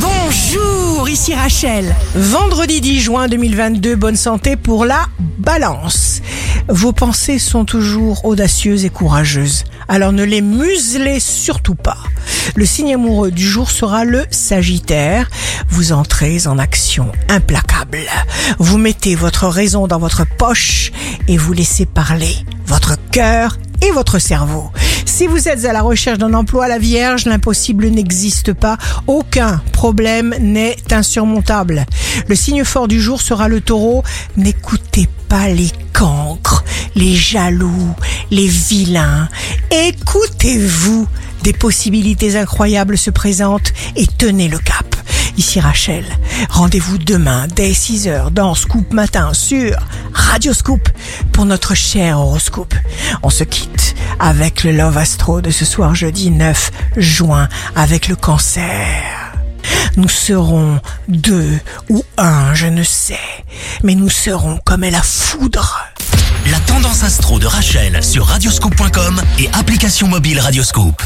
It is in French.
Bonjour, ici Rachel. Vendredi 10 juin 2022, bonne santé pour la balance. Vos pensées sont toujours audacieuses et courageuses, alors ne les muselez surtout pas. Le signe amoureux du jour sera le Sagittaire. Vous entrez en action implacable. Vous mettez votre raison dans votre poche et vous laissez parler votre cœur et votre cerveau. Si vous êtes à la recherche d'un emploi la Vierge, l'impossible n'existe pas. Aucun problème n'est insurmontable. Le signe fort du jour sera le taureau. N'écoutez pas les cancres, les jaloux, les vilains. Écoutez-vous. Des possibilités incroyables se présentent et tenez le cap. Ici Rachel. Rendez-vous demain dès 6h dans Scoop Matin sur Radio Scoop pour notre cher horoscope. On se quitte avec le Love Astro de ce soir jeudi 9 juin avec le cancer. Nous serons deux ou un, je ne sais, mais nous serons comme la foudre. La tendance astro de Rachel sur radioscope.com et application mobile Radioscope.